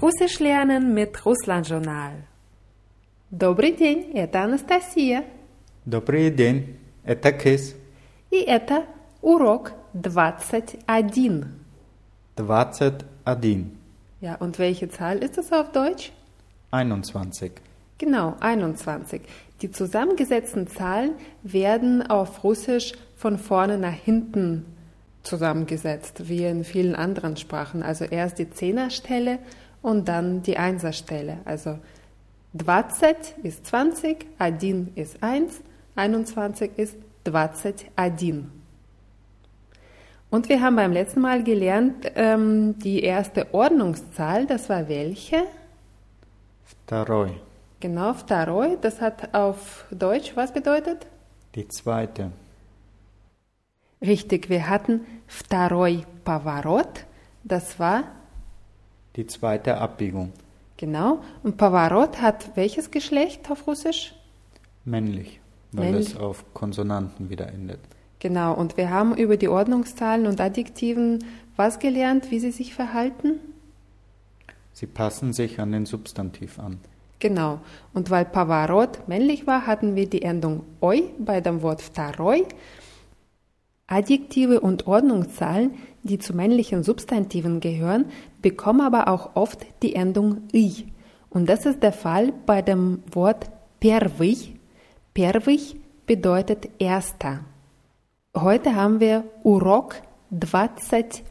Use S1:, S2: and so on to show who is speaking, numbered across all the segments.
S1: Russisch lernen mit Russland Journal. Добрый день, это Анастасия.
S2: Добрый день, это Кис.
S1: И это урок 21.
S2: 21.
S1: Ja, und welche Zahl ist es auf Deutsch?
S2: 21.
S1: Genau, 21. Die zusammengesetzten Zahlen werden auf Russisch von vorne nach hinten zusammengesetzt, wie in vielen anderen Sprachen. Also erst die Zehnerstelle und dann die Einserstelle. Also 20 ist 20, Adin ist 1, 21 ist 21. Und wir haben beim letzten Mal gelernt, ähm, die erste Ordnungszahl, das war welche?
S2: Второй.
S1: Genau, второй. Das hat auf Deutsch was bedeutet?
S2: Die zweite.
S1: Richtig, wir hatten второй поворот. Das war
S2: Die zweite Abbiegung.
S1: genau. Und поворот hat welches Geschlecht auf Russisch?
S2: Männlich, weil
S1: Männlich.
S2: es auf Konsonanten wieder endet.
S1: Genau. Und wir haben über die Ordnungszahlen und Adjektiven was gelernt, wie sie sich verhalten?
S2: Sie passen sich an den Substantiv an.
S1: Genau. Und weil поворот männlich war, hatten wir die Endung oi bei dem Wort второй. Adjektive und Ordnungszahlen, die zu männlichen Substantiven gehören, bekommen aber auch oft die Endung i. Und das ist der Fall bei dem Wort первый. Первый bedeutet erster. Heute haben wir Урок 21.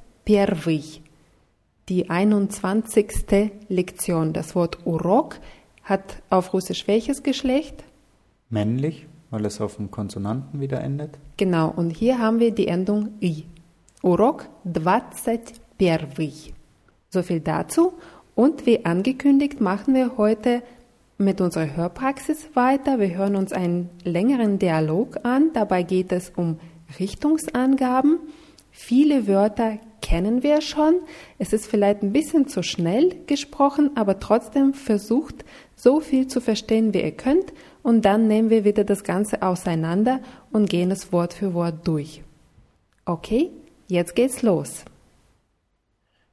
S1: Die 21. Lektion. Das Wort Urok hat auf Russisch welches Geschlecht?
S2: Männlich, weil es auf dem Konsonanten wieder endet.
S1: Genau, und hier haben wir die Endung i. Урок 21. So viel dazu. Und wie angekündigt, machen wir heute mit unserer Hörpraxis weiter. Wir hören uns einen längeren Dialog an. Dabei geht es um Richtungsangaben. Viele Wörter kennen wir schon. Es ist vielleicht ein bisschen zu schnell gesprochen, aber trotzdem versucht, so viel zu verstehen, wie ihr könnt. Und dann nehmen wir wieder das Ganze auseinander und gehen es Wort für Wort durch. Okay, Jetzt geht's los.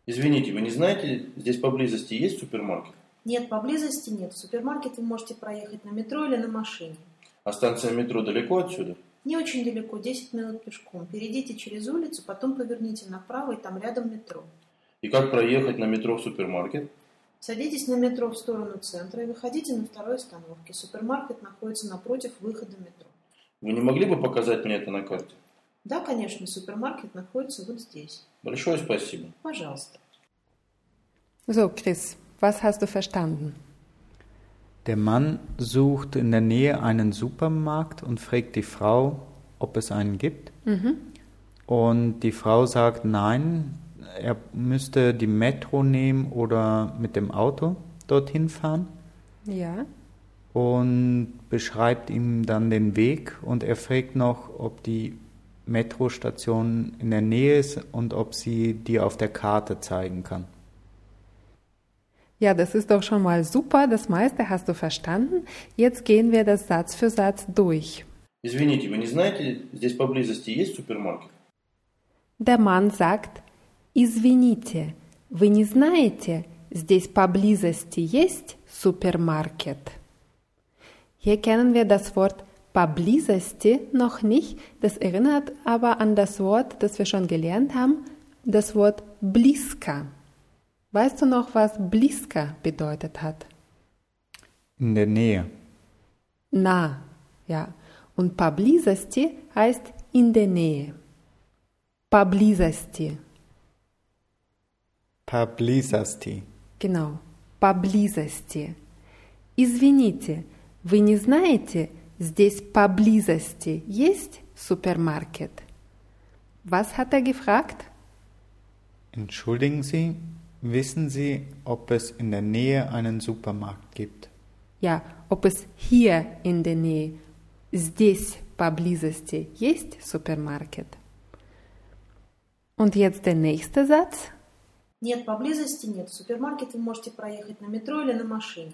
S3: Извините, вы не знаете, здесь поблизости есть супермаркет?
S4: Нет, поблизости нет. В супермаркет вы можете проехать на метро или на машине.
S3: А станция метро далеко отсюда?
S4: Не очень далеко, 10 минут пешком. Перейдите через улицу, потом поверните направо, и там рядом метро.
S3: И как проехать на метро в супермаркет?
S4: Садитесь на метро в сторону центра и выходите на второй остановке. Супермаркет находится напротив выхода метро.
S3: Вы не могли бы показать мне это на карте?
S4: Да, конечно, супермаркет находится вот здесь.
S3: Большое спасибо.
S4: Пожалуйста.
S1: So, Chris, was hast du verstanden?
S2: Der Mann sucht in der Nähe einen Supermarkt und fragt die Frau, ob es einen gibt. Und die Frau sagt nein, er müsste die Metro nehmen oder mit dem Auto dorthin fahren
S1: Ja.
S2: und beschreibt ihm dann den Weg und er fragt noch, ob die Metrostation in der Nähe ist und ob sie die auf der Karte zeigen kann.
S1: Ja, das ist doch schon mal super. Das meiste hast du verstanden. Jetzt gehen wir das Satz für Satz durch.
S3: Извините, вы не знаете, здесь поблизости есть супермаркет?
S1: Der Mann sagt, «Извините, вы не знаете, здесь поблизости есть супермаркет?» Hier kennen wir das Wort поблизости noch nicht. Das erinnert aber an das Wort, das wir schon gelernt haben, das Wort близко. Weißt du noch, was близко bedeutet hat?
S2: In der Nähe.
S1: Nah, ja. Und поблизости heißt in der Nähe. Поблизости.
S2: Поблизости.
S1: Genau, поблизости. Извините, вы не знаете, здесь поблизости есть супермаркет? Was hat er gefragt?
S2: Entschuldigen Sie, wissen Sie, ob es in der Nähe einen Supermarkt gibt?
S1: Ja, ob es hier in der Nähe, здесь поблизости есть супермаркет? Und jetzt der nächste Satz.
S4: Нет, поблизости нет. В супермаркет вы можете проехать на метро или на машине.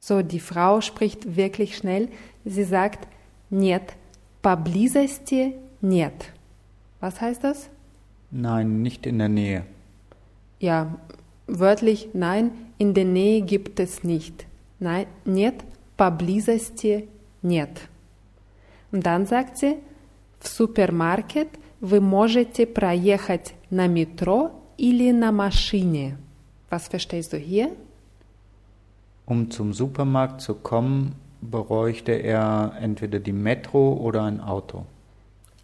S1: So, die Frau spricht wirklich schnell. Sie sagt, нет, поблизости нет. Was heißt das?
S2: Nein, nicht in der Nähe.
S1: Ja, wörtlich, nein, in der Nähe gibt es nicht. Nein, нет, поблизости нет. Und dann sagt sie, в супермаркет вы можете проехать на метро или на машине. Was verstehst du hier?
S2: Um zum Supermarkt zu kommen, bräuchte er entweder die Metro oder ein Auto.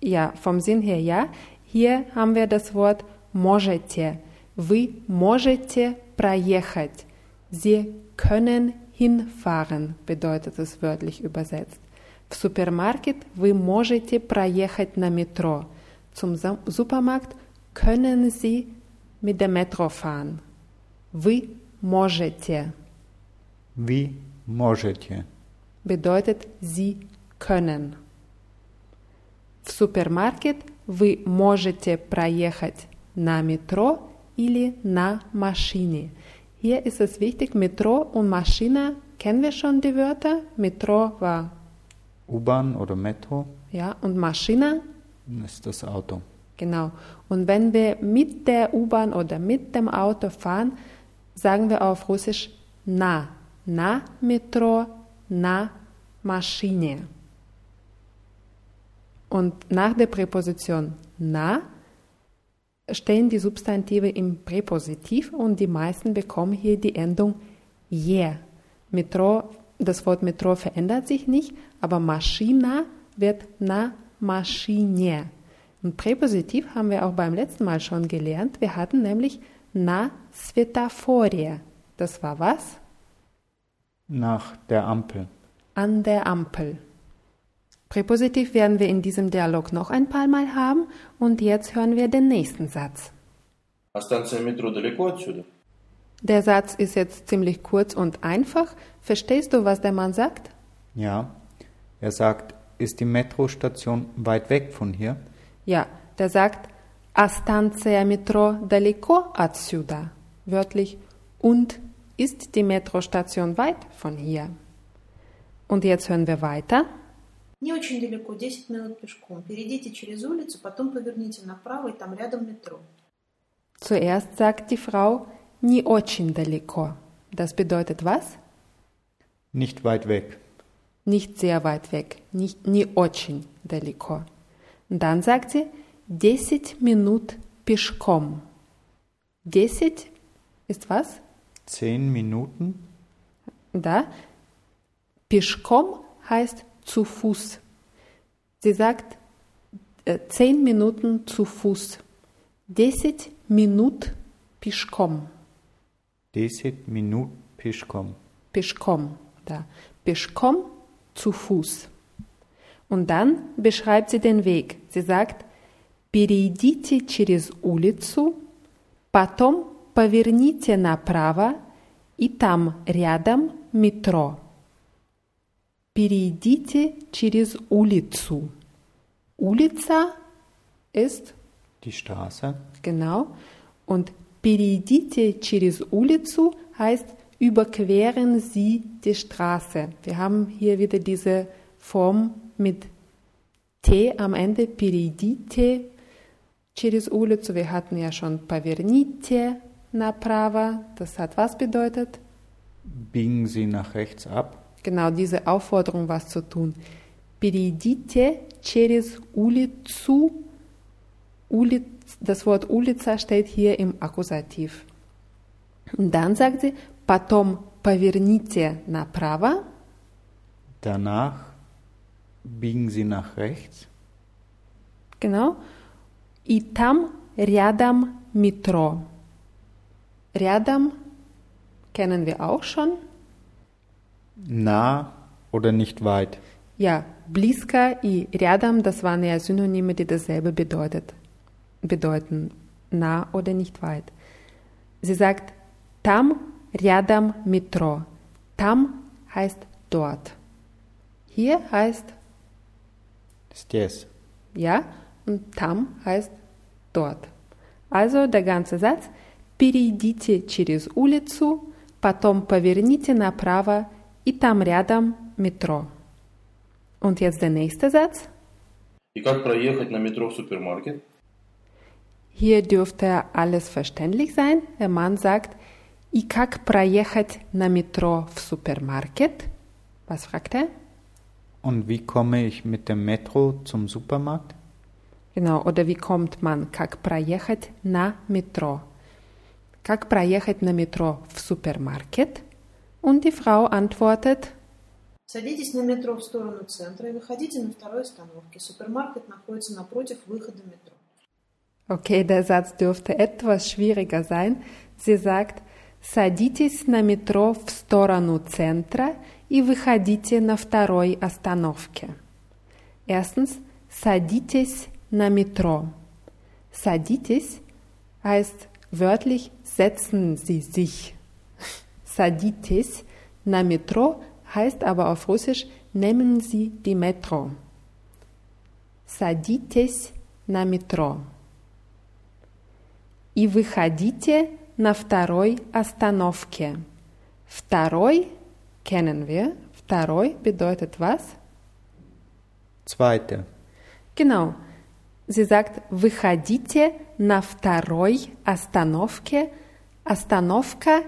S1: Ja, vom Sinn her ja. Hier haben wir das Wort можете. Вы можете проехать. Sie können hinfahren, bedeutet es wörtlich übersetzt. В супермаркет вы можете проехать на метро. Zum Sa- Supermarkt können Sie mit der Metro fahren. Вы можете
S2: Wie можете?
S1: bedeutet Sie können. В супермаркет вы можете проехать на метро или на машине. Hier ist es wichtig, Metro und Maschine, kennen wir schon die Wörter? Metro war,
S2: U-Bahn oder Metro
S1: ja, und Maschine,
S2: ist das Auto.
S1: genau. Und wenn wir mit der U-Bahn oder mit dem Auto fahren, sagen wir auf Russisch na, na Metro, na Maschine. Und nach der Präposition na stehen die Substantive im Präpositiv und die meisten bekommen hier die Endung je. Metro, das Wort Metro verändert sich nicht, aber Maschina wird na Maschine. Und Präpositiv haben wir auch beim letzten Mal schon gelernt. Wir hatten nämlich na Svetaforie. Das war was?
S2: Nach der Ampel.
S1: An der Ampel. Präpositiv werden wir in diesem Dialog noch ein paar Mal haben und jetzt hören wir den nächsten Satz.
S3: А станция метро далеко отсюда?
S1: Der Satz ist jetzt ziemlich kurz und einfach. Verstehst du, was der Mann sagt?
S2: Ja. Er sagt, ist die Metrostation weit weg von hier?
S1: Ja, der sagt, a станция метро далеко отсюда. Wörtlich, und ist die Metrostation weit von hier? Und jetzt hören wir weiter.
S4: Не очень далеко, 10 минут пешком. Перейдите через улицу, потом поверните направо, и там рядом метро.
S1: Zuerst sagt die Frau, не очень далеко. Das bedeutet was?
S2: Nicht weit weg.
S1: Nicht sehr weit weg, nicht не очень далеко. Und dann sagt sie, 10 Minuten пешком. 10 ist was?
S2: Zehn Minuten?
S1: Да. Пешком heißt zu Fuß. Sie sagt äh, 10 Minuten zu Fuß. 10 Minuten пешком.
S2: Deset Minut Pischkom.
S1: Пешком, да. Пешком zu Fuß. Und dann beschreibt sie den Weg. Sie sagt, перейдите через улицу, потом поверните направо, и там рядом метро. Перейдите через улицу. Улица ist
S2: Die Straße.
S1: Genau. Und перейдите через улицу heißt überqueren Sie die Straße. Wir haben hier wieder diese Form mit T am Ende. Перейдите через улицу. Wir hatten ja schon поверните направо. Das hat was bedeutet?
S2: Biegen Sie nach rechts ab.
S1: Genau diese Aufforderung, was zu tun. Перейдите через улицу. Ulic, das Wort Ulica steht hier im Akkusativ. Und dann sagt sie, потом поверните направо.
S2: Danach biegen Sie nach rechts.
S1: Genau. И там рядом метро. Рядом kennen wir auch schon.
S2: Nah oder nicht weit.
S1: Ja, близко и рядом, das waren ja Synonyme, die dasselbe bedeutet, bedeuten. Nah oder nicht weit. Sie sagt, там рядом метро. Там heißt dort. Hier heißt
S2: Здесь.
S1: ja und там heißt dort. Also der ganze Satz. Перейдите через улицу, потом поверните направо, и там рядом метро. Und jetzt der nächste Satz.
S3: И как проехать на метро в супермаркет?
S1: Hier dürfte alles verständlich sein. Der Mann sagt, И как проехать на метро в супермаркет? Was fragt er?
S2: Und wie komme ich mit dem Metro zum Supermarkt?
S1: Genau, oder wie kommt man? Как проехать на метро? Как проехать на метро в супермаркет? Und die Frau antwortet,
S4: Садитесь на метро в сторону центра и выходите на второй остановке. Супермаркет находится напротив выхода метро.
S1: okay, der Satz dürfte etwas schwieriger sein. Sie sagt, садитесь на метро в сторону центра и выходите на второй остановке. Erstens, садитесь на метро. Садитесь heißt wörtlich setzen Sie sich. Садитесь на метро heißt aber auf Russisch nehmen Sie die Metro. Садитесь на метро. И выходите на второй остановке. Второй kennen wir. Второй bedeutet was?
S2: Zweite.
S1: Genau. Sie sagt, выходите на второй остановке. Остановка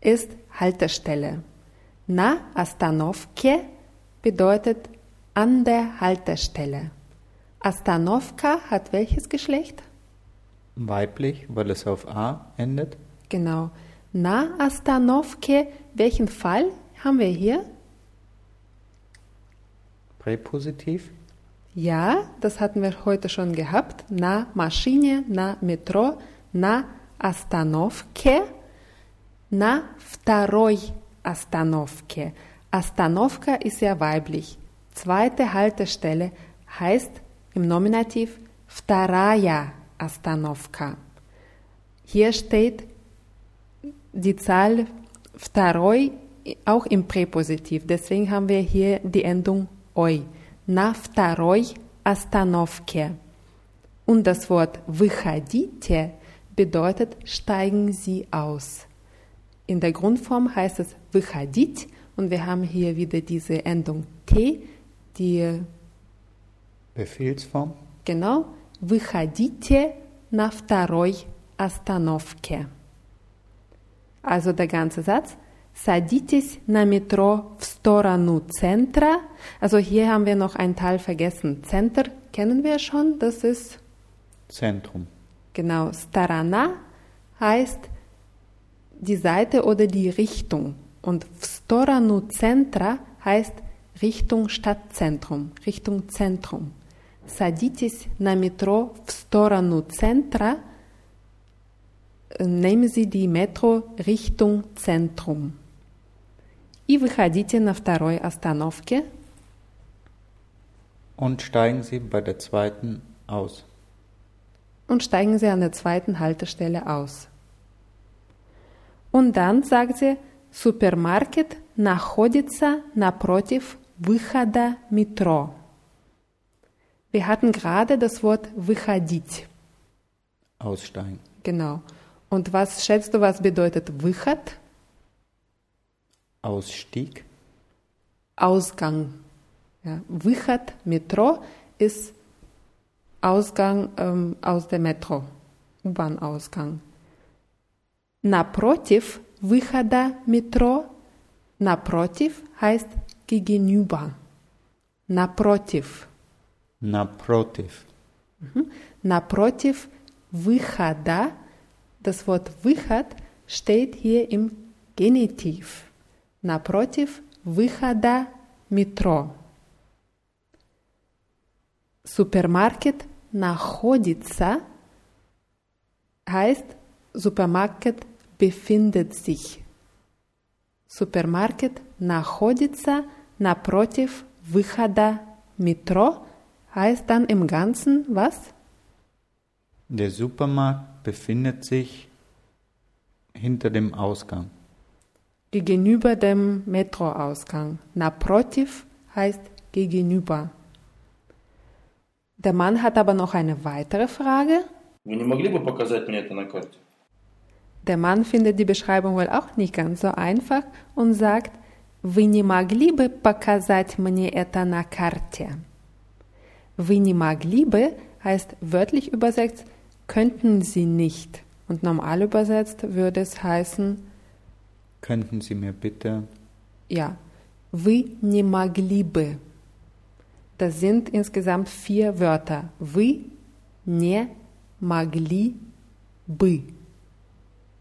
S1: ist Haltestelle. Na остановке bedeutet an der Haltestelle. Остановка hat welches Geschlecht?
S2: Weiblich, weil es auf A endet.
S1: Genau. Na остановке, welchen Fall haben wir hier?
S2: Präpositiv.
S1: Ja, das hatten wir heute schon gehabt. Na Maschine, na Metro, na остановке, на второй остановке. Остановка ist ja weiblich. Zweite Haltestelle heißt im Nominativ вторая остановка. Hier steht die Zahl второй auch im Präpositiv. Deswegen haben wir hier die Endung ой. На второй остановке. Und das Wort выходите bedeutet steigen Sie aus. In der Grundform heißt es выходить und wir haben hier wieder diese Endung T, die
S2: Befehlsform.
S1: genau выходите на второй остановке. Also der ganze Satz. Садитесь на метро в сторону центра. Also hier haben wir noch einen Teil vergessen. Center kennen wir schon, das ist
S2: Zentrum.
S1: genau Starana heißt die Seite oder die Richtung. Und в сторону центра heißt Richtung Stadtzentrum, Richtung Zentrum. Садитесь на метро в сторону центра. Nehmen Sie die Metro Richtung Zentrum. И выходите на второй остановке.
S2: Und steigen Sie bei der zweiten aus.
S1: und steigen Sie an der zweiten Haltestelle aus. Und dann sagt sie, Супермаркет находится напротив выхода метро. Wir hatten gerade das Wort выходить.
S2: Aussteigen.
S1: Genau. Und was schätzt du, was bedeutet Выход?
S2: Ausstieg.
S1: Ausgang. Ja, Выход, Metro, ist Ausgang ähm, aus der Metro, U-Bahn-Ausgang. Напротив выхода метро, напротив heißt gegenüber. Напротив.
S2: Naprotiv.
S1: Напротив выхода, das Wort Выход steht hier im Genitiv. Напротив выхода метро. Супермаркет находится heißt Supermarkt befindet sich. Супермаркет находится напротив выхода метро heißt dann im Ganzen was?
S2: Der Supermarkt befindet sich hinter dem Ausgang.
S1: Gegenüber dem Metroausgang. Naprotiv heißt gegenüber. Der Mann hat aber noch eine weitere Frage.
S3: Вы не могли бы показать мне это на карте?
S1: Der Mann findet die Beschreibung wohl auch nicht ganz so einfach und sagt, Вы не могли бы показать мне это на карте? Вы не могли бы heißt wörtlich übersetzt, könnten Sie nicht Und normal übersetzt würde es heißen,
S2: Könnten Sie mir bitte
S1: ja, вы не могли бы. Das sind insgesamt vier Wörter. Вы не могли бы.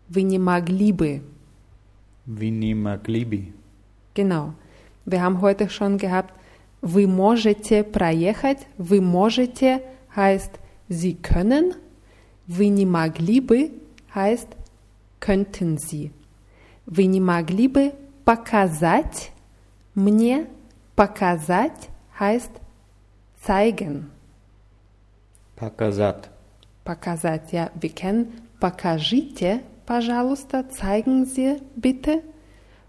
S1: Вы не могли бы.
S2: Vinima Glibi?
S1: Genau. Wir haben heute schon gehabt, вы можете проехать. Вы можете heißt, Sie können. Вы не могли бы heißt, könnten Sie. Вы не могли бы показать мне? Показать heißt zeigen.
S2: Pakasat.
S1: Показать, ja, wir kennen покажите, пожалуйста, zeigen Sie bitte.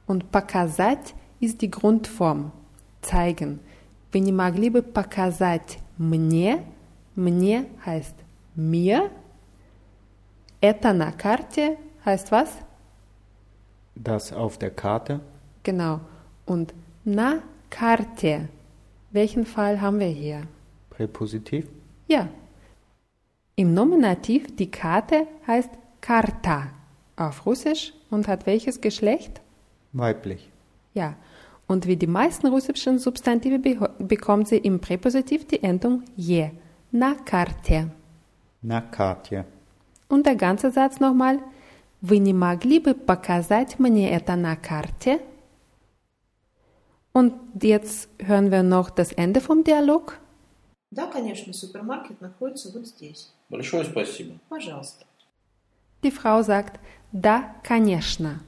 S1: Und показать ist die Grundform, zeigen. Вы не могли бы показать мне? Мне heißt mir. Это на карте heißt was?
S2: Das auf der Karte?
S1: Genau. Und na Karte. Welchen Fall haben wir hier?
S2: Präpositiv?
S1: Ja. Im Nominativ die Karte heißt Karta auf Russisch und hat welches Geschlecht?
S2: Weiblich.
S1: Ja. Und wie die meisten russischen Substantive be bekommt sie im Präpositiv die Endung je. Na Karte.
S2: Na Karte.
S1: Und der ganze Satz nochmal. Вы не могли бы показать мне это на карте? Und jetzt hören wir noch das Ende vom Dialog.
S4: Да, конечно, супермаркет находится вот здесь.
S3: Большое спасибо.
S4: Пожалуйста.
S1: Die Frau sagt, da, конечно.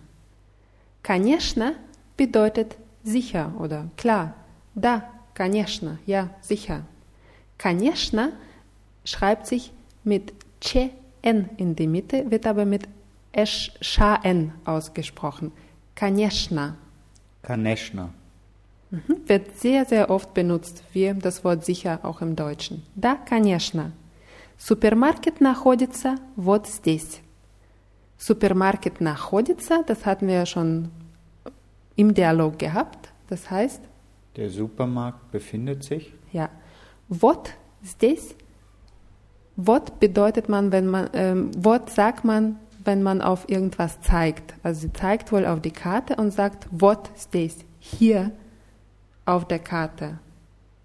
S1: Конечно bedeutet sicher oder klar. Da, конечно, ja, sicher. Конечно schreibt sich mit chen in die Mitte, wird aber mit schen ausgesprochen. Конечно.
S2: Kaneshna.
S1: Mhm. Wird sehr, sehr oft benutzt, wie das Wort sicher auch im Deutschen. Да, конечно. Супермаркет находится вот здесь. Супермаркет находится, das hatten wir ja schon im Dialog gehabt. Das heißt,
S2: Der Supermarkt befindet sich.
S1: ja, вот здесь. Вот bedeutet man, wenn man, ähm, вот sagt man, wenn man auf irgendwas zeigt. Also sie zeigt wohl auf die Karte und sagt, вот здесь, hier auf der Karte.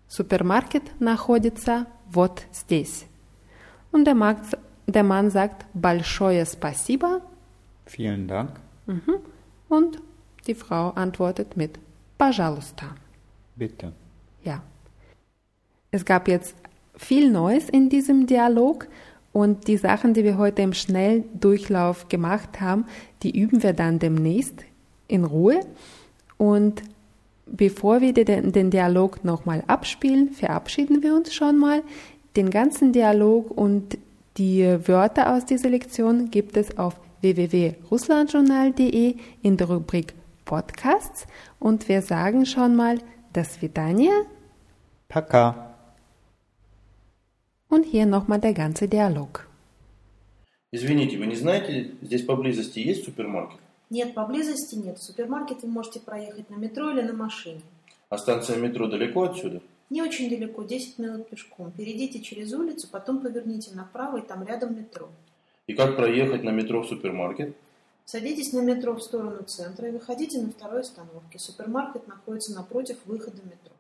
S1: Супермаркет находится вот здесь. Und der, Markt, der Mann sagt, большое спасибо.
S2: Vielen Dank.
S1: Mhm. Und die Frau antwortet mit, пожалуйста.
S2: Bitte.
S1: Ja. Es gab jetzt viel Neues in diesem Dialog und die Sachen, die wir heute im Schnelldurchlauf gemacht haben, die üben wir dann demnächst in Ruhe. Und bevor wir den, Dialog nochmal abspielen, verabschieden wir uns schon mal. Den ganzen Dialog und die Wörter aus dieser Lektion gibt es auf www.russlandjournal.de in der Rubrik Podcasts. Und wir sagen schon mal dass wir Vidania.
S2: Paka.
S1: Und hier nochmal der ganze Dialog.
S3: Извините, вы не знаете, здесь поблизости есть супермаркет?
S4: Нет, поблизости нет. В супермаркет вы можете проехать на метро или на машине.
S3: А станция метро далеко отсюда?
S4: Не очень далеко, 10 минут пешком. Перейдите через улицу, потом поверните направо, и там рядом метро.
S3: И как проехать на метро в супермаркет?
S4: Садитесь на метро в сторону центра и выходите на второй остановке. Супермаркет находится напротив выхода метро.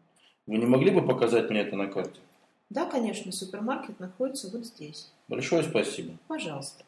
S3: Вы не могли бы показать мне это на карте?
S4: Да, конечно, супермаркет находится вот здесь.
S3: Большое спасибо.
S4: Пожалуйста.